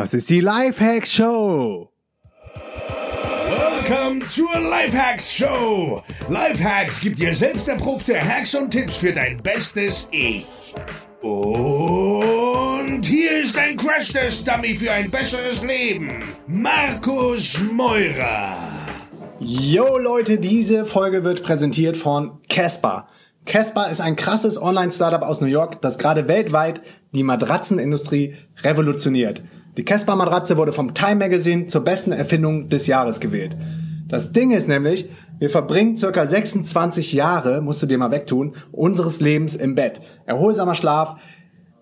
Das ist die Lifehacks Show. Welcome zur Lifehacks Show. Lifehacks gibt dir selbst erprobte Hacks und Tipps für dein bestes Ich. Und hier ist ein Crash-Test-Dummy für ein besseres Leben. Markus Meurer. Yo Leute, diese Folge wird präsentiert von Casper. Casper ist ein krasses Online-Startup aus New York, das gerade weltweit die Matratzenindustrie revolutioniert. Die Casper-Matratze wurde vom Time Magazine zur besten Erfindung des Jahres gewählt. Das Ding ist nämlich, wir verbringen circa 26 Jahre, musst du dir mal wegtun, unseres Lebens im Bett. Erholsamer Schlaf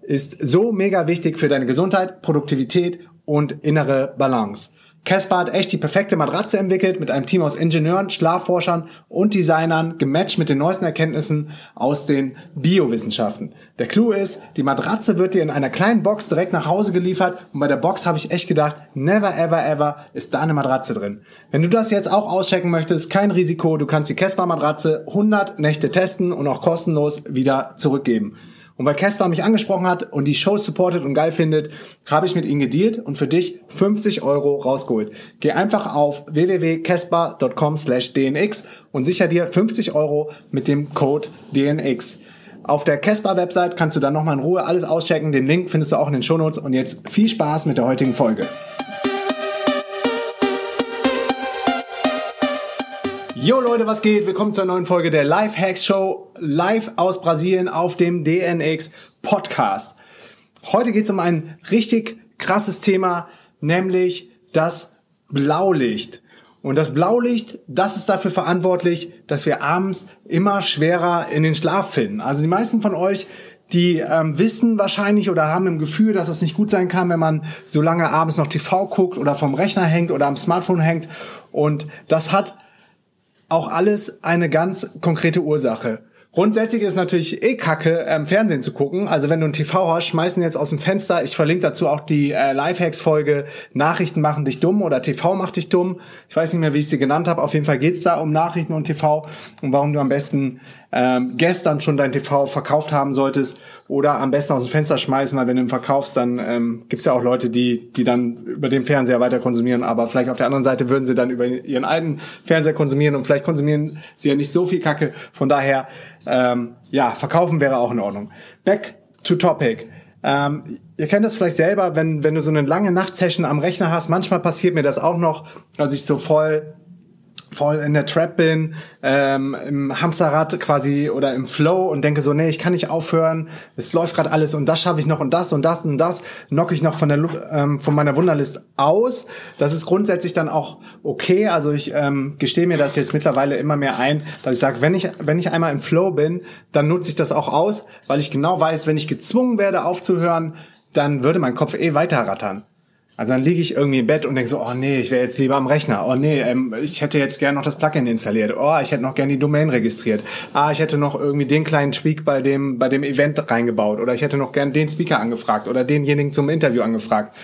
ist so mega wichtig für deine Gesundheit, Produktivität und innere Balance. Casper hat echt die perfekte Matratze entwickelt mit einem Team aus Ingenieuren, Schlafforschern und Designern, gematcht mit den neuesten Erkenntnissen aus den Biowissenschaften. Der Clou ist, die Matratze wird dir in einer kleinen Box direkt nach Hause geliefert und bei der Box habe ich echt gedacht, never ever ever ist da eine Matratze drin. Wenn du das jetzt auch auschecken möchtest, kein Risiko, du kannst die Casper Matratze 100 Nächte testen und auch kostenlos wieder zurückgeben. Und weil Casper mich angesprochen hat und die Show supportet und geil findet, habe ich mit ihnen gedealt und für dich 50 Euro rausgeholt. Geh einfach auf www.casper.com slash dnx und sicher dir 50 Euro mit dem Code DNX. Auf der Casper-Website kannst du dann nochmal in Ruhe alles auschecken. Den Link findest du auch in den Shownotes. Und jetzt viel Spaß mit der heutigen Folge. Yo Leute, was geht? Willkommen zur neuen Folge der Life Hacks Show live aus Brasilien auf dem DNX Podcast. Heute geht es um ein richtig krasses Thema, nämlich das Blaulicht. Und das Blaulicht, das ist dafür verantwortlich, dass wir abends immer schwerer in den Schlaf finden. Also die meisten von euch, die ähm, wissen wahrscheinlich oder haben im Gefühl, dass es nicht gut sein kann, wenn man so lange abends noch TV guckt oder vom Rechner hängt oder am Smartphone hängt. Und das hat auch alles eine ganz konkrete Ursache. Grundsätzlich ist natürlich eh kacke, ähm, Fernsehen zu gucken. Also wenn du ein TV hast, schmeißen jetzt aus dem Fenster. Ich verlinke dazu auch die äh, Lifehacks-Folge Nachrichten machen dich dumm oder TV macht dich dumm. Ich weiß nicht mehr, wie ich sie genannt habe. Auf jeden Fall geht's da um Nachrichten und TV und warum du am besten ähm, gestern schon dein TV verkauft haben solltest oder am besten aus dem Fenster schmeißen, weil wenn du ihn verkaufst, dann ähm, gibt ja auch Leute, die, die dann über den Fernseher weiter konsumieren, aber vielleicht auf der anderen Seite würden sie dann über ihren alten Fernseher konsumieren und vielleicht konsumieren sie ja nicht so viel Kacke. Von daher, ähm, ja, verkaufen wäre auch in Ordnung. Back to topic. Ähm, ihr kennt das vielleicht selber, wenn, wenn du so eine lange Nachtsession am Rechner hast. Manchmal passiert mir das auch noch, dass ich so voll voll in der Trap bin, ähm, im Hamsterrad quasi oder im Flow und denke so, nee, ich kann nicht aufhören, es läuft gerade alles und das schaffe ich noch und das und das und das knock ich noch von der ähm, von meiner Wunderlist aus. Das ist grundsätzlich dann auch okay. Also ich ähm, gestehe mir das jetzt mittlerweile immer mehr ein, dass ich sage, wenn ich wenn ich einmal im Flow bin, dann nutze ich das auch aus, weil ich genau weiß, wenn ich gezwungen werde aufzuhören, dann würde mein Kopf eh weiter rattern. Also dann liege ich irgendwie im Bett und denke so, oh nee, ich wäre jetzt lieber am Rechner. Oh nee, ähm, ich hätte jetzt gern noch das Plugin installiert. Oh, ich hätte noch gern die Domain registriert. Ah, ich hätte noch irgendwie den kleinen Tweak bei dem, bei dem Event reingebaut. Oder ich hätte noch gern den Speaker angefragt oder denjenigen zum Interview angefragt.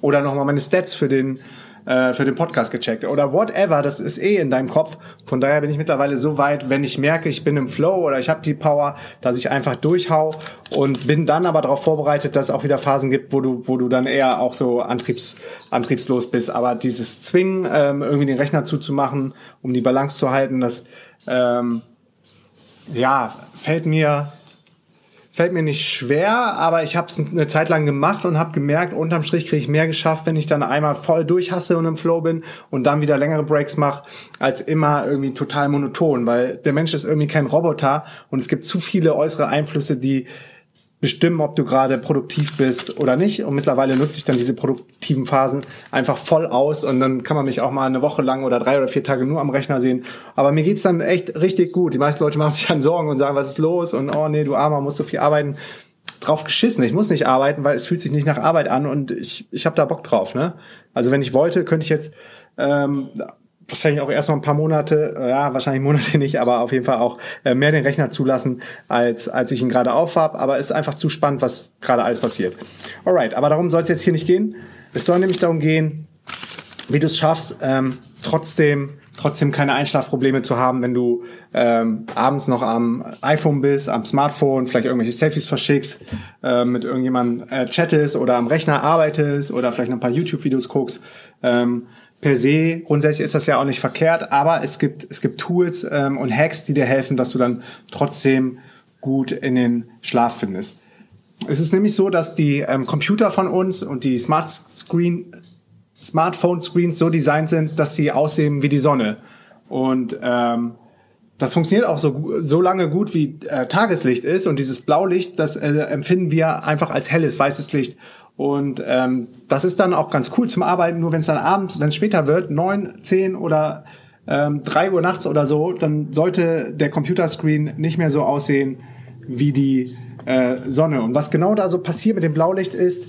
Oder nochmal meine Stats für den, äh, für den Podcast gecheckt oder whatever, das ist eh in deinem Kopf. Von daher bin ich mittlerweile so weit, wenn ich merke, ich bin im Flow oder ich habe die Power, dass ich einfach durchhau und bin dann aber darauf vorbereitet, dass es auch wieder Phasen gibt, wo du, wo du dann eher auch so antriebs, antriebslos bist. Aber dieses Zwingen, ähm, irgendwie den Rechner zuzumachen, um die Balance zu halten, das ähm, ja, fällt mir fällt mir nicht schwer, aber ich habe es eine Zeit lang gemacht und habe gemerkt, unterm Strich kriege ich mehr geschafft, wenn ich dann einmal voll durchhasse und im Flow bin und dann wieder längere Breaks mache, als immer irgendwie total monoton, weil der Mensch ist irgendwie kein Roboter und es gibt zu viele äußere Einflüsse, die bestimmen, ob du gerade produktiv bist oder nicht. Und mittlerweile nutze ich dann diese produktiven Phasen einfach voll aus und dann kann man mich auch mal eine Woche lang oder drei oder vier Tage nur am Rechner sehen. Aber mir geht's dann echt richtig gut. Die meisten Leute machen sich dann Sorgen und sagen, was ist los? Und oh nee, du Armer, musst so viel arbeiten. Drauf geschissen. Ich muss nicht arbeiten, weil es fühlt sich nicht nach Arbeit an und ich, ich habe da Bock drauf. Ne? Also wenn ich wollte, könnte ich jetzt ähm, wahrscheinlich auch erstmal ein paar Monate, ja, wahrscheinlich Monate nicht, aber auf jeden Fall auch äh, mehr den Rechner zulassen, als, als ich ihn gerade auf habe. Aber es ist einfach zu spannend, was gerade alles passiert. Alright, aber darum soll es jetzt hier nicht gehen. Es soll nämlich darum gehen, wie du es schaffst, ähm, trotzdem trotzdem keine Einschlafprobleme zu haben, wenn du ähm, abends noch am iPhone bist, am Smartphone, vielleicht irgendwelche Selfies verschickst, äh, mit irgendjemandem äh, chattest oder am Rechner arbeitest oder vielleicht noch ein paar YouTube-Videos guckst. Ähm, per se, grundsätzlich ist das ja auch nicht verkehrt, aber es gibt, es gibt Tools ähm, und Hacks, die dir helfen, dass du dann trotzdem gut in den Schlaf findest. Es ist nämlich so, dass die ähm, Computer von uns und die Smart Screen, Smartphone Screens so designt sind, dass sie aussehen wie die Sonne. Und ähm, das funktioniert auch so, so lange gut, wie äh, Tageslicht ist. Und dieses Blaulicht, das äh, empfinden wir einfach als helles, weißes Licht. Und ähm, das ist dann auch ganz cool zum Arbeiten. Nur wenn es dann abends, wenn es später wird, neun, zehn oder ähm, drei Uhr nachts oder so, dann sollte der Computerscreen nicht mehr so aussehen wie die äh, Sonne. Und was genau da so passiert mit dem Blaulicht ist,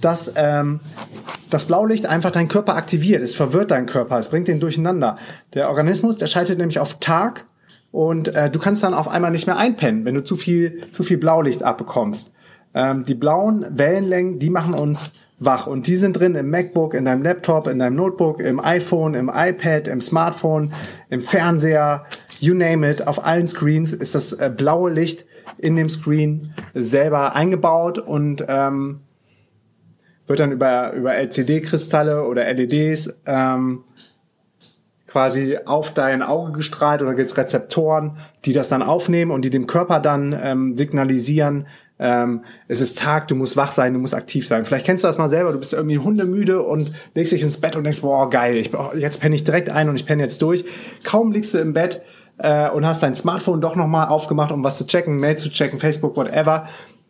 dass ähm, das Blaulicht einfach deinen Körper aktiviert. Es verwirrt deinen Körper, es bringt den durcheinander. Der Organismus, der schaltet nämlich auf Tag und äh, du kannst dann auf einmal nicht mehr einpennen, wenn du zu viel, zu viel Blaulicht abbekommst. Ähm, die blauen Wellenlängen, die machen uns wach und die sind drin im MacBook, in deinem Laptop, in deinem Notebook, im iPhone, im iPad, im Smartphone, im Fernseher, you name it. Auf allen Screens ist das äh, blaue Licht in dem Screen selber eingebaut und ähm, wird dann über, über LCD-Kristalle oder LEDs ähm, quasi auf dein Auge gestrahlt oder gibt es Rezeptoren, die das dann aufnehmen und die dem Körper dann ähm, signalisieren, ähm, es ist Tag, du musst wach sein, du musst aktiv sein. Vielleicht kennst du das mal selber, du bist irgendwie hundemüde und legst dich ins Bett und denkst, boah, geil, ich, jetzt penne ich direkt ein und ich penne jetzt durch. Kaum liegst du im Bett äh, und hast dein Smartphone doch nochmal aufgemacht, um was zu checken, Mail zu checken, Facebook, whatever,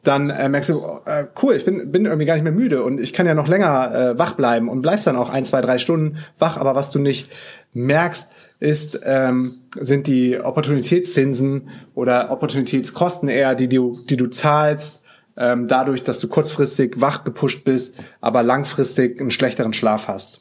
dann äh, merkst du, äh, cool, ich bin, bin irgendwie gar nicht mehr müde und ich kann ja noch länger äh, wach bleiben und bleibst dann auch ein, zwei, drei Stunden wach. Aber was du nicht merkst, ist, ähm, sind die Opportunitätszinsen oder Opportunitätskosten eher, die du, die du zahlst, ähm, dadurch, dass du kurzfristig wach gepusht bist, aber langfristig einen schlechteren Schlaf hast.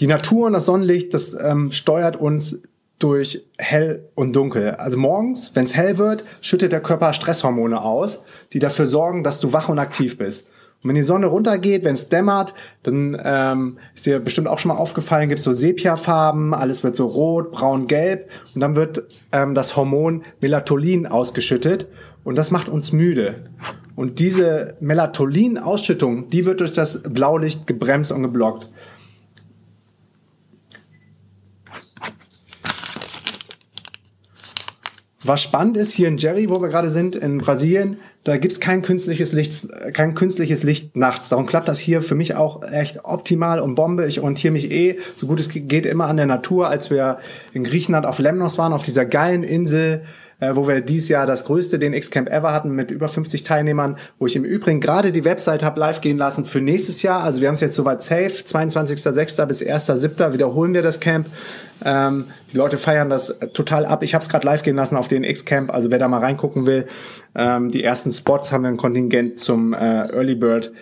Die Natur und das Sonnenlicht, das ähm, steuert uns durch hell und dunkel. Also morgens, wenn es hell wird, schüttet der Körper Stresshormone aus, die dafür sorgen, dass du wach und aktiv bist. Und wenn die Sonne runtergeht, wenn es dämmert, dann ähm, ist dir bestimmt auch schon mal aufgefallen, gibt es so Sepiafarben, alles wird so rot, braun, gelb und dann wird ähm, das Hormon Melatonin ausgeschüttet und das macht uns müde. Und diese Melatonin-Ausschüttung, die wird durch das Blaulicht gebremst und geblockt. Was spannend ist, hier in Jerry, wo wir gerade sind, in Brasilien, da gibt's kein künstliches Licht, kein künstliches Licht nachts. Darum klappt das hier für mich auch echt optimal und Bombe. Ich orientiere mich eh, so gut es geht, immer an der Natur. Als wir in Griechenland auf Lemnos waren, auf dieser geilen Insel, äh, wo wir dieses Jahr das größte den X-Camp ever hatten mit über 50 Teilnehmern, wo ich im Übrigen gerade die Website habe live gehen lassen für nächstes Jahr. Also wir haben es jetzt soweit safe. 22.06. bis 1.07. wiederholen wir das Camp. Ähm, die Leute feiern das total ab. Ich habe es gerade live gehen lassen auf den X-Camp. Also wer da mal reingucken will, ähm, die ersten Spots haben wir ein Kontingent zum äh, Early Bird,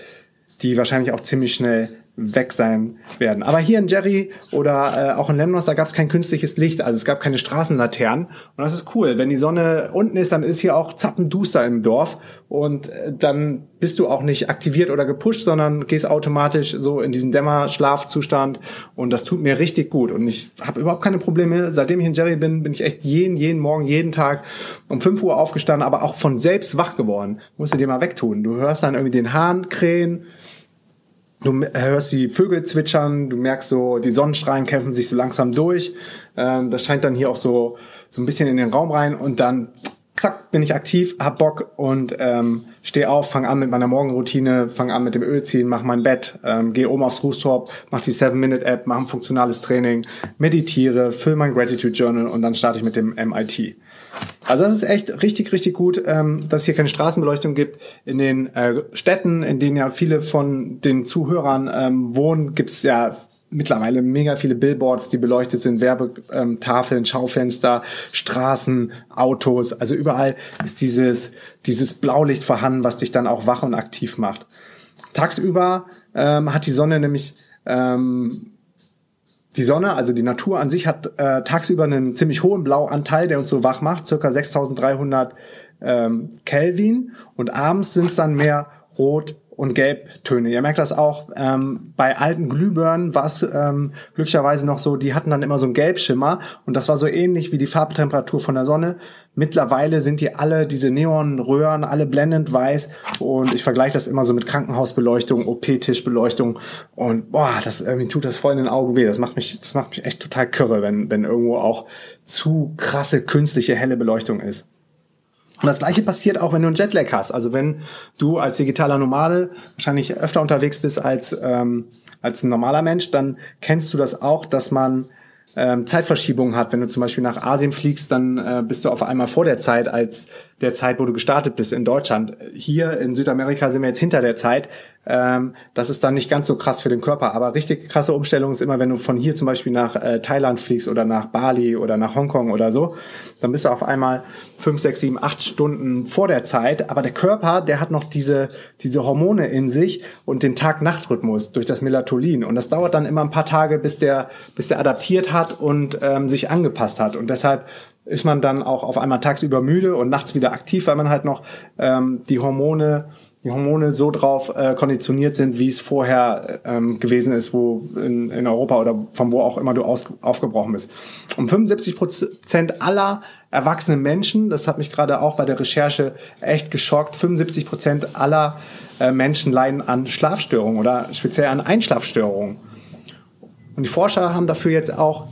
die wahrscheinlich auch ziemlich schnell weg sein werden. Aber hier in Jerry oder äh, auch in Lemnos, da gab es kein künstliches Licht, also es gab keine Straßenlaternen. Und das ist cool. Wenn die Sonne unten ist, dann ist hier auch zappenduster im Dorf und äh, dann bist du auch nicht aktiviert oder gepusht, sondern gehst automatisch so in diesen Dämmerschlafzustand und das tut mir richtig gut. Und ich habe überhaupt keine Probleme. Seitdem ich in Jerry bin, bin ich echt jeden, jeden Morgen, jeden Tag um 5 Uhr aufgestanden, aber auch von selbst wach geworden. Musst du dir mal wegtun. Du hörst dann irgendwie den Hahn krähen, Du hörst die Vögel zwitschern, du merkst so, die Sonnenstrahlen kämpfen sich so langsam durch. Ähm, das scheint dann hier auch so, so ein bisschen in den Raum rein und dann zack, bin ich aktiv, hab Bock und ähm, stehe auf, fange an mit meiner Morgenroutine, fange an mit dem Ölziehen, mach mein Bett, ähm, gehe oben aufs Rooftop, mach die 7-Minute-App, mach ein funktionales Training, meditiere, fülle mein Gratitude Journal und dann starte ich mit dem MIT. Also das ist echt richtig, richtig gut, ähm, dass hier keine Straßenbeleuchtung gibt. In den äh, Städten, in denen ja viele von den Zuhörern ähm, wohnen, gibt's ja mittlerweile mega viele Billboards, die beleuchtet sind, Werbetafeln, Schaufenster, Straßen, Autos. Also überall ist dieses, dieses Blaulicht vorhanden, was dich dann auch wach und aktiv macht. Tagsüber ähm, hat die Sonne nämlich ähm, die Sonne, also die Natur an sich, hat äh, tagsüber einen ziemlich hohen Blauanteil, der uns so wach macht, circa 6300 ähm, Kelvin. Und abends sind es dann mehr Rot und Gelbtöne. Ihr merkt das auch ähm, bei alten Glühbirnen war es ähm, glücklicherweise noch so, die hatten dann immer so einen Gelbschimmer und das war so ähnlich wie die Farbtemperatur von der Sonne. Mittlerweile sind die alle, diese Neonröhren, alle blendend weiß und ich vergleiche das immer so mit Krankenhausbeleuchtung, OP-Tischbeleuchtung und boah, das irgendwie tut das voll in den Augen weh. Das macht mich, das macht mich echt total kürre, wenn, wenn irgendwo auch zu krasse künstliche helle Beleuchtung ist. Und das gleiche passiert auch, wenn du einen Jetlag hast. Also wenn du als digitaler Nomade wahrscheinlich öfter unterwegs bist als, ähm, als ein normaler Mensch, dann kennst du das auch, dass man ähm, Zeitverschiebungen hat. Wenn du zum Beispiel nach Asien fliegst, dann äh, bist du auf einmal vor der Zeit als der Zeit, wo du gestartet bist in Deutschland. Hier in Südamerika sind wir jetzt hinter der Zeit. Ähm, das ist dann nicht ganz so krass für den Körper. Aber richtig krasse Umstellung ist immer, wenn du von hier zum Beispiel nach äh, Thailand fliegst oder nach Bali oder nach Hongkong oder so, dann bist du auf einmal fünf, sechs, sieben, acht Stunden vor der Zeit. Aber der Körper, der hat noch diese, diese Hormone in sich und den Tag-Nacht-Rhythmus durch das Melatonin. Und das dauert dann immer ein paar Tage, bis der, bis der adaptiert hat und ähm, sich angepasst hat. Und deshalb ist man dann auch auf einmal tagsüber müde und nachts wieder aktiv, weil man halt noch ähm, die Hormone die Hormone so drauf äh, konditioniert sind, wie es vorher ähm, gewesen ist, wo in, in Europa oder von wo auch immer du aus, aufgebrochen bist. Um 75 Prozent aller erwachsenen Menschen, das hat mich gerade auch bei der Recherche echt geschockt, 75 Prozent aller äh, Menschen leiden an Schlafstörungen oder speziell an Einschlafstörungen. Und die Forscher haben dafür jetzt auch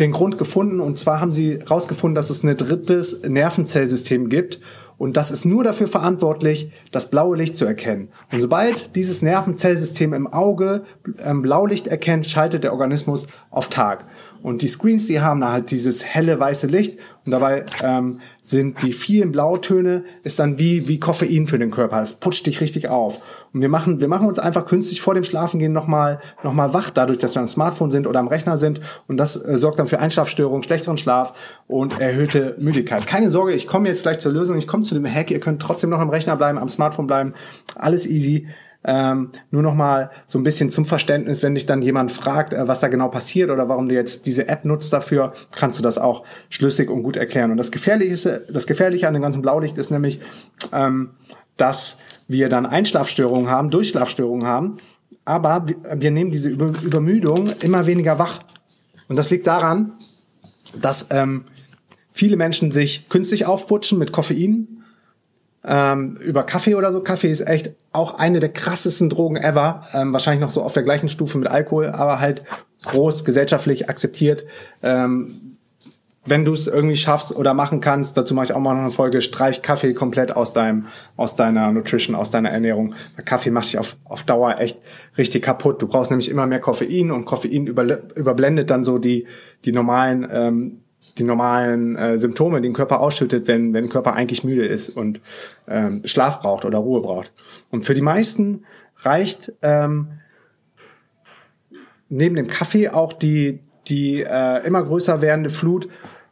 den Grund gefunden. Und zwar haben sie herausgefunden, dass es ein drittes Nervenzellsystem gibt. Und das ist nur dafür verantwortlich, das blaue Licht zu erkennen. Und sobald dieses Nervenzellsystem im Auge ähm, Blaulicht erkennt, schaltet der Organismus auf Tag. Und die Screens, die haben da halt dieses helle weiße Licht und dabei ähm, sind die vielen Blautöne ist dann wie wie Koffein für den Körper. Es putscht dich richtig auf. Und wir machen wir machen uns einfach künstlich vor dem Schlafengehen nochmal noch mal wach, dadurch, dass wir am Smartphone sind oder am Rechner sind. Und das äh, sorgt dann für Einschlafstörungen, schlechteren Schlaf und erhöhte Müdigkeit. Keine Sorge, ich komme jetzt gleich zur Lösung. Ich komme zu dem Hack. Ihr könnt trotzdem noch am Rechner bleiben, am Smartphone bleiben. Alles easy. Ähm, nur noch mal so ein bisschen zum Verständnis, wenn dich dann jemand fragt, äh, was da genau passiert oder warum du jetzt diese App nutzt dafür, kannst du das auch schlüssig und gut erklären. Und das Gefährliche, das Gefährliche an dem ganzen Blaulicht ist nämlich, ähm, dass wir dann Einschlafstörungen haben, Durchschlafstörungen haben, aber wir, nehmen diese Über Übermüdung immer weniger wach. Und das liegt daran, dass ähm, viele Menschen sich künstlich aufputschen mit Koffein ähm, über Kaffee oder so. Kaffee ist echt auch eine der krassesten Drogen ever. Ähm, wahrscheinlich noch so auf der gleichen Stufe mit Alkohol, aber halt groß gesellschaftlich akzeptiert. Ähm, wenn du es irgendwie schaffst oder machen kannst, dazu mache ich auch mal noch eine Folge, streich Kaffee komplett aus deinem, aus deiner Nutrition, aus deiner Ernährung. Weil Kaffee macht dich auf, auf Dauer echt richtig kaputt. Du brauchst nämlich immer mehr Koffein und Koffein über, überblendet dann so die, die normalen ähm, die normalen äh, Symptome, die den Körper ausschüttet, wenn, wenn Körper eigentlich müde ist und ähm, Schlaf braucht oder Ruhe braucht. Und für die meisten reicht ähm, neben dem Kaffee auch die, die äh, immer größer werdende Flut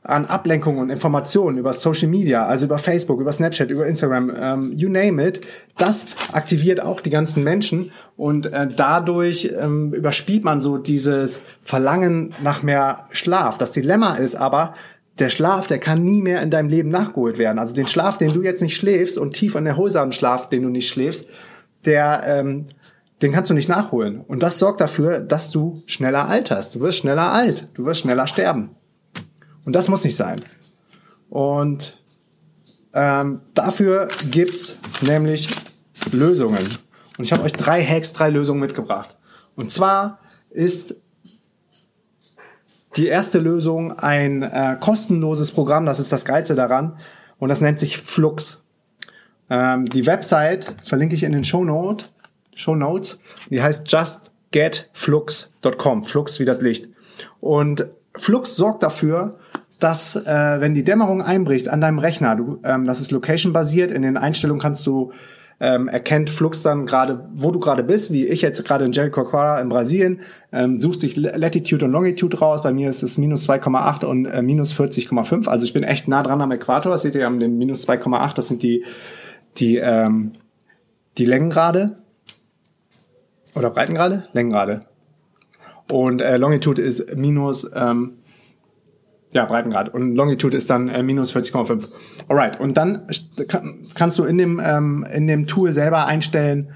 an Ablenkungen und Informationen über Social Media, also über Facebook, über Snapchat, über Instagram, ähm, you name it, das aktiviert auch die ganzen Menschen und äh, dadurch ähm, überspielt man so dieses Verlangen nach mehr Schlaf. Das Dilemma ist aber, der Schlaf, der kann nie mehr in deinem Leben nachgeholt werden. Also den Schlaf, den du jetzt nicht schläfst und tief an erholsamen Schlaf, den du nicht schläfst, der ähm, den kannst du nicht nachholen. Und das sorgt dafür, dass du schneller alterst. Du wirst schneller alt. Du wirst schneller sterben. Und das muss nicht sein. Und ähm, dafür gibt's nämlich Lösungen. Und ich habe euch drei Hacks, drei Lösungen mitgebracht. Und zwar ist die erste Lösung ein äh, kostenloses Programm, das ist das Geilste daran. Und das nennt sich Flux. Ähm, die Website verlinke ich in den Show, Note, Show Notes. Die heißt justgetflux.com. Flux wie das Licht. Und Flux sorgt dafür, dass äh, wenn die Dämmerung einbricht an deinem Rechner, du, ähm, das ist location-basiert, in den Einstellungen kannst du ähm, erkennt Flux dann gerade, wo du gerade bist, wie ich jetzt gerade in Jericoacoara in Brasilien, ähm, sucht sich Latitude und Longitude raus. Bei mir ist es minus 2,8 und äh, minus 40,5. Also ich bin echt nah dran am Äquator. Das seht ihr am minus 2,8. Das sind die, die, ähm, die Längengrade. Oder Breitengrade? Längengrade. Und äh, Longitude ist minus ähm, Ja, Breitengrad. Und Longitude ist dann äh, minus 40,5. Alright. Und dann kann, kannst du in dem, ähm, in dem Tool selber einstellen,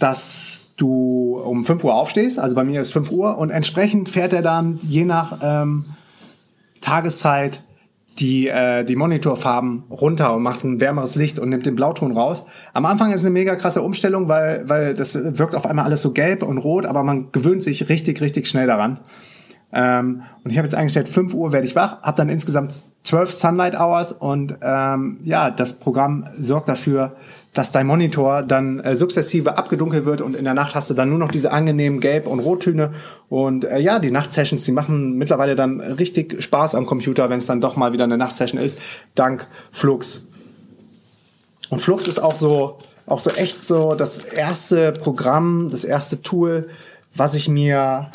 dass du um 5 Uhr aufstehst. Also bei mir ist 5 Uhr. Und entsprechend fährt er dann je nach ähm, Tageszeit die, äh, die Monitorfarben runter und macht ein wärmeres Licht und nimmt den Blauton raus. Am Anfang ist eine mega krasse Umstellung, weil, weil das wirkt auf einmal alles so gelb und rot, aber man gewöhnt sich richtig, richtig schnell daran. Ähm, und ich habe jetzt eingestellt, 5 Uhr werde ich wach, habe dann insgesamt 12 Sunlight Hours und ähm, ja, das Programm sorgt dafür, dass dein Monitor dann äh, sukzessive abgedunkelt wird und in der Nacht hast du dann nur noch diese angenehmen Gelb- und Rottöne. Und äh, ja, die Nachtsessions, die machen mittlerweile dann richtig Spaß am Computer, wenn es dann doch mal wieder eine Nachtsession ist, dank Flux. Und Flux ist auch so, auch so echt so das erste Programm, das erste Tool, was ich mir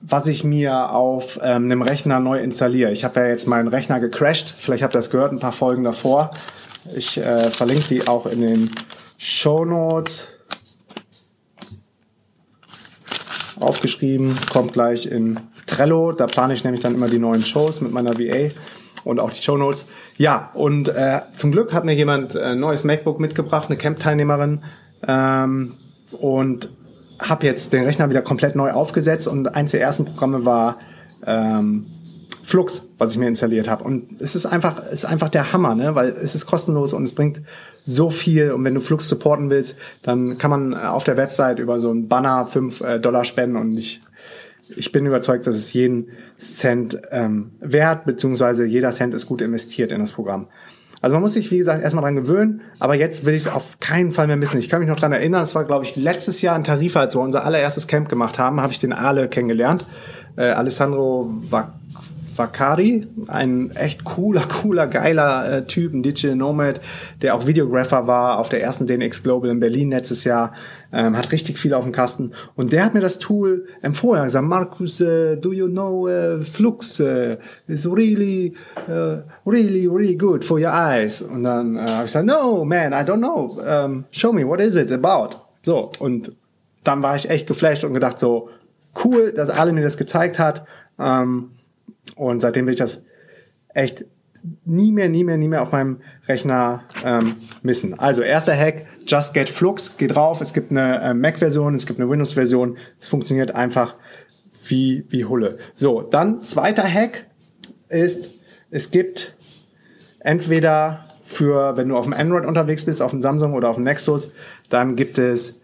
was ich mir auf ähm, einem Rechner neu installiere. Ich habe ja jetzt meinen Rechner gecrashed. Vielleicht habt ihr das gehört, ein paar Folgen davor. Ich äh, verlinke die auch in den Show Notes. Aufgeschrieben, kommt gleich in Trello. Da plane ich nämlich dann immer die neuen Shows mit meiner VA und auch die Show Notes. Ja, und äh, zum Glück hat mir jemand ein neues MacBook mitgebracht, eine Camp-Teilnehmerin. Ähm, und habe jetzt den Rechner wieder komplett neu aufgesetzt und eins der ersten Programme war ähm, Flux, was ich mir installiert habe. Und es ist einfach, ist einfach der Hammer, ne? weil es ist kostenlos und es bringt so viel. Und wenn du Flux supporten willst, dann kann man auf der Website über so einen Banner fünf äh, Dollar spenden und ich, ich bin überzeugt, dass es jeden Cent ähm, wert, beziehungsweise jeder Cent ist gut investiert in das Programm. Also man muss sich, wie gesagt, erstmal dran gewöhnen, aber jetzt will ich es auf keinen Fall mehr missen. Ich kann mich noch dran erinnern, es war, glaube ich, letztes Jahr in Tarifa, als wir unser allererstes Camp gemacht haben, habe ich den Ale kennengelernt. Äh, Alessandro Vac Vakari, ein echt cooler, cooler, geiler äh, Typ, ein Digital Nomad, der auch Videographer war auf der ersten DNX Global in Berlin letztes Jahr, ähm, hat richtig viel auf dem Kasten und der hat mir das Tool empfohlen, er hat gesagt, Markus, uh, do you know uh, Flux? Uh, it's really, uh, really, really good for your eyes. Und dann äh, habe ich gesagt, no, man, I don't know. Um, show me, what is it about? So, und dann war ich echt geflasht und gedacht so, cool, dass alle mir das gezeigt hat. Ähm, und seitdem will ich das echt nie mehr, nie mehr, nie mehr auf meinem Rechner ähm, missen. Also erster Hack, Just Get Flux, geht drauf. Es gibt eine äh, Mac-Version, es gibt eine Windows-Version. Es funktioniert einfach wie, wie Hulle. So, dann zweiter Hack ist, es gibt entweder für, wenn du auf dem Android unterwegs bist, auf dem Samsung oder auf dem Nexus, dann gibt es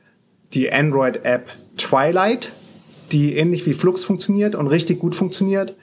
die Android-App Twilight, die ähnlich wie Flux funktioniert und richtig gut funktioniert.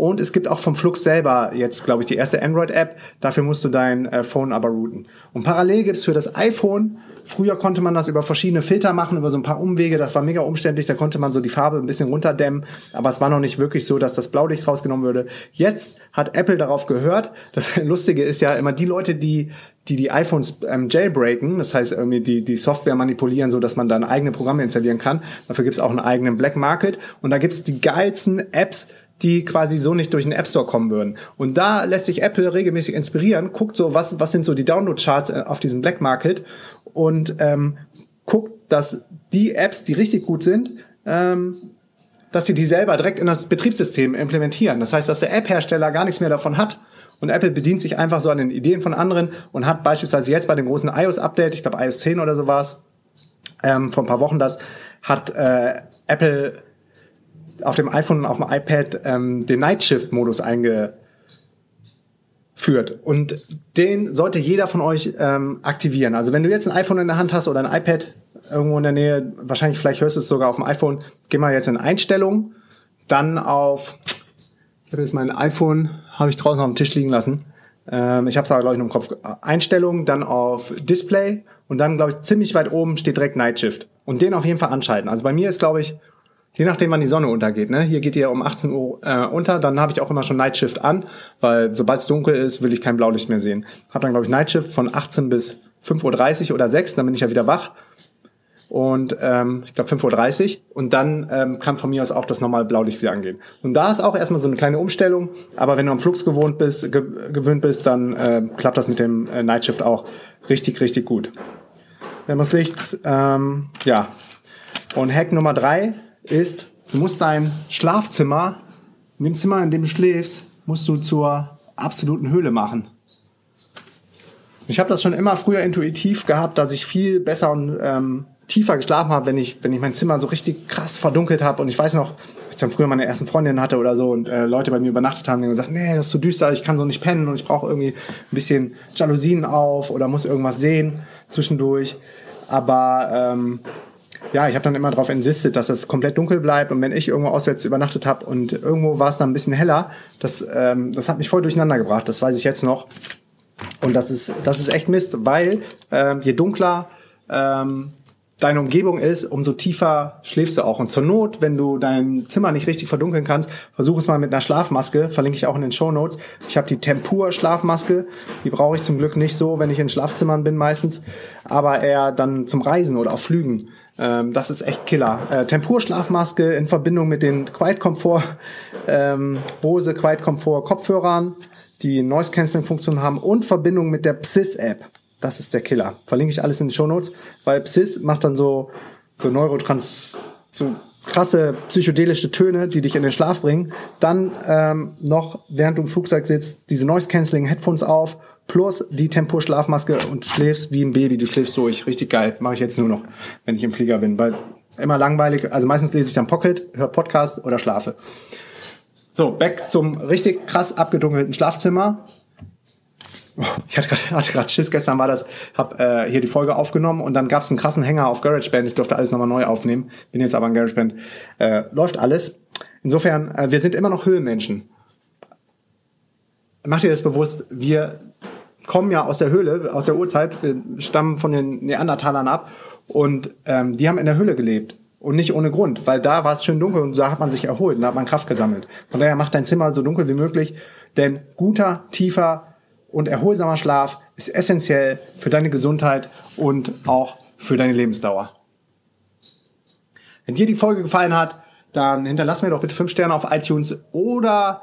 Und es gibt auch vom Flux selber jetzt, glaube ich, die erste Android-App. Dafür musst du dein äh, Phone aber routen. Und parallel gibt es für das iPhone, früher konnte man das über verschiedene Filter machen, über so ein paar Umwege. Das war mega umständlich. Da konnte man so die Farbe ein bisschen runterdämmen. Aber es war noch nicht wirklich so, dass das Blaulicht rausgenommen würde. Jetzt hat Apple darauf gehört. Das Lustige ist ja immer die Leute, die die die iPhones ähm, jailbreaken, das heißt irgendwie die, die Software manipulieren, so dass man dann eigene Programme installieren kann. Dafür gibt es auch einen eigenen Black Market und da gibt es die geilsten Apps, die quasi so nicht durch den App Store kommen würden. Und da lässt sich Apple regelmäßig inspirieren, guckt so, was, was sind so die Download-Charts äh, auf diesem Black Market und ähm, guckt, dass die Apps, die richtig gut sind, ähm, dass sie die selber direkt in das Betriebssystem implementieren. Das heißt, dass der App-Hersteller gar nichts mehr davon hat. Und Apple bedient sich einfach so an den Ideen von anderen und hat beispielsweise jetzt bei dem großen iOS-Update, ich glaube iOS 10 oder so war es, ähm, vor ein paar Wochen das, hat äh, Apple auf dem iPhone und auf dem iPad ähm, den Night Shift Modus eingeführt. Und den sollte jeder von euch ähm, aktivieren. Also wenn du jetzt ein iPhone in der Hand hast oder ein iPad irgendwo in der Nähe, wahrscheinlich vielleicht hörst du es sogar auf dem iPhone, geh mal jetzt in Einstellungen, dann auf, ich habe jetzt mein iPhone, habe ich draußen auf dem Tisch liegen lassen. Ähm, ich habe es aber, glaube ich, noch im Kopf. Einstellungen, dann auf Display und dann, glaube ich, ziemlich weit oben steht direkt Night Shift. Und den auf jeden Fall anschalten. Also bei mir ist, glaube ich, Je nachdem, wann die Sonne untergeht. Ne? Hier geht ja um 18 Uhr äh, unter. Dann habe ich auch immer schon Nightshift an, weil sobald es dunkel ist, will ich kein Blaulicht mehr sehen. Habe dann, glaube ich, Nightshift von 18 bis 5.30 Uhr oder 6, dann bin ich ja wieder wach. Und ähm, ich glaube 5.30 Uhr. Und dann ähm, kann von mir aus auch das normale Blaulicht wieder angehen. Und da ist auch erstmal so eine kleine Umstellung. Aber wenn du am Flux gewohnt bist, ge gewöhnt bist, dann äh, klappt das mit dem äh, Nightshift auch richtig, richtig gut. Wenn man das Licht, ähm, ja. Und Hack Nummer drei ist, du musst dein Schlafzimmer, in dem Zimmer, in dem du schläfst, musst du zur absoluten Höhle machen. Ich habe das schon immer früher intuitiv gehabt, dass ich viel besser und ähm, tiefer geschlafen habe, wenn ich, wenn ich mein Zimmer so richtig krass verdunkelt habe. Und ich weiß noch, als ich dann früher meine ersten Freundinnen hatte oder so und äh, Leute bei mir übernachtet haben, die haben gesagt, nee, das ist zu düster, ich kann so nicht pennen und ich brauche irgendwie ein bisschen Jalousien auf oder muss irgendwas sehen zwischendurch. Aber ähm, ja, ich habe dann immer darauf insistet, dass es komplett dunkel bleibt und wenn ich irgendwo auswärts übernachtet habe und irgendwo war es dann ein bisschen heller, das, ähm, das hat mich voll durcheinander gebracht, das weiß ich jetzt noch. Und das ist, das ist echt Mist, weil ähm, je dunkler ähm, deine Umgebung ist, umso tiefer schläfst du auch. Und zur Not, wenn du dein Zimmer nicht richtig verdunkeln kannst, versuch es mal mit einer Schlafmaske, verlinke ich auch in den Show Notes. Ich habe die Tempur Schlafmaske, die brauche ich zum Glück nicht so, wenn ich in Schlafzimmern bin meistens, aber eher dann zum Reisen oder auf Flügen. Ähm, das ist echt Killer. Äh, Tempur Schlafmaske in Verbindung mit den Quiet Comfort ähm, Bose Quiet Comfort Kopfhörern die Noise Cancelling Funktion haben und Verbindung mit der Psys App. Das ist der Killer. Verlinke ich alles in den Show Notes, weil Psys macht dann so so Neurotrans so krasse psychedelische Töne, die dich in den Schlaf bringen. Dann ähm, noch, während du im Flugzeug sitzt, diese Noise Cancelling Headphones auf, plus die Tempur Schlafmaske und du schläfst wie ein Baby. Du schläfst durch. Richtig geil. Mache ich jetzt nur noch, wenn ich im Flieger bin, weil immer langweilig. Also meistens lese ich dann Pocket, höre Podcast oder schlafe. So, back zum richtig krass abgedunkelten Schlafzimmer. Ich hatte gerade Schiss, gestern war das, habe äh, hier die Folge aufgenommen und dann gab es einen krassen Hänger auf GarageBand. Ich durfte alles nochmal neu aufnehmen. Bin jetzt aber in GarageBand. Äh, läuft alles. Insofern, äh, wir sind immer noch Höhlenmenschen. Macht ihr das bewusst? Wir kommen ja aus der Höhle, aus der Urzeit, wir stammen von den Neandertalern ab und ähm, die haben in der Höhle gelebt. Und nicht ohne Grund, weil da war es schön dunkel und da hat man sich erholt und da hat man Kraft gesammelt. Von daher macht dein Zimmer so dunkel wie möglich, denn guter, tiefer und erholsamer Schlaf ist essentiell für deine Gesundheit und auch für deine Lebensdauer. Wenn dir die Folge gefallen hat, dann hinterlass mir doch bitte fünf Sterne auf iTunes oder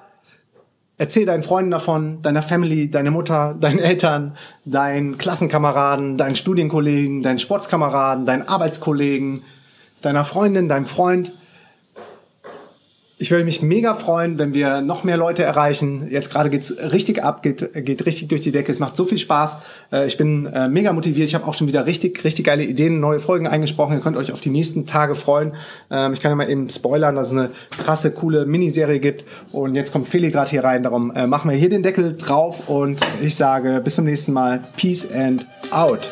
erzähl deinen Freunden davon, deiner Family, deiner Mutter, deinen Eltern, deinen Klassenkameraden, deinen Studienkollegen, deinen Sportskameraden, deinen Arbeitskollegen, deiner Freundin, deinem Freund. Ich würde mich mega freuen, wenn wir noch mehr Leute erreichen. Jetzt gerade geht's richtig ab, geht, geht richtig durch die Decke. Es macht so viel Spaß. Äh, ich bin äh, mega motiviert. Ich habe auch schon wieder richtig, richtig geile Ideen, neue Folgen eingesprochen. Ihr könnt euch auf die nächsten Tage freuen. Ähm, ich kann ja mal eben spoilern, dass es eine krasse, coole Miniserie gibt. Und jetzt kommt Feli gerade hier rein. Darum äh, machen wir hier den Deckel drauf und ich sage bis zum nächsten Mal. Peace and out.